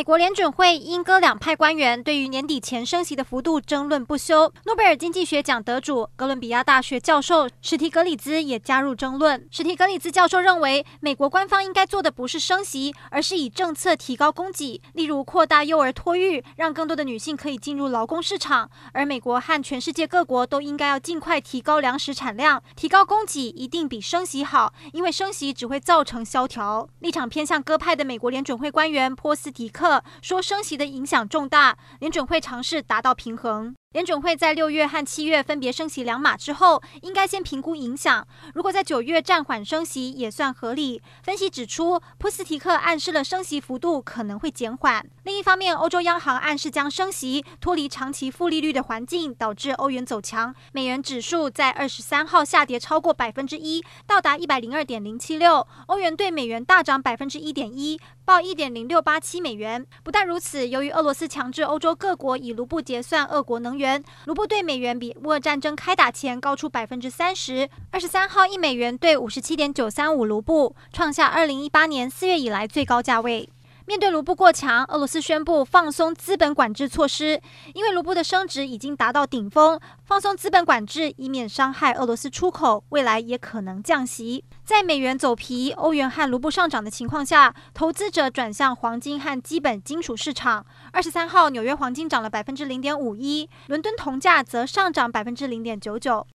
美国联准会鹰鸽两派官员对于年底前升息的幅度争论不休。诺贝尔经济学奖得主、哥伦比亚大学教授史提格里兹也加入争论。史提格里兹教授认为，美国官方应该做的不是升息，而是以政策提高供给，例如扩大幼儿托育，让更多的女性可以进入劳工市场。而美国和全世界各国都应该要尽快提高粮食产量，提高供给一定比升息好，因为升息只会造成萧条。立场偏向鸽派的美国联准会官员波斯迪克。说，升息的影响重大，联准会尝试达到平衡。联准会在六月和七月分别升息两码之后，应该先评估影响。如果在九月暂缓升息，也算合理。分析指出，普斯提克暗示了升息幅度可能会减缓。另一方面，欧洲央行暗示将升息，脱离长期负利率的环境，导致欧元走强。美元指数在二十三号下跌超过百分之一，到达一百零二点零七六。欧元兑美元大涨百分之一点一，报一点零六八七美元。不但如此，由于俄罗斯强制欧洲各国以卢布结算俄国能源。元卢布兑美元比乌尔战争开打前高出百分之三十。二十三号，一美元兑五十七点九三五卢布，创下二零一八年四月以来最高价位。面对卢布过强，俄罗斯宣布放松资本管制措施，因为卢布的升值已经达到顶峰，放松资本管制以免伤害俄罗斯出口，未来也可能降息。在美元走皮、欧元和卢布上涨的情况下，投资者转向黄金和基本金属市场。二十三号，纽约黄金涨了百分之零点五一，伦敦铜价则上涨百分之零点九九。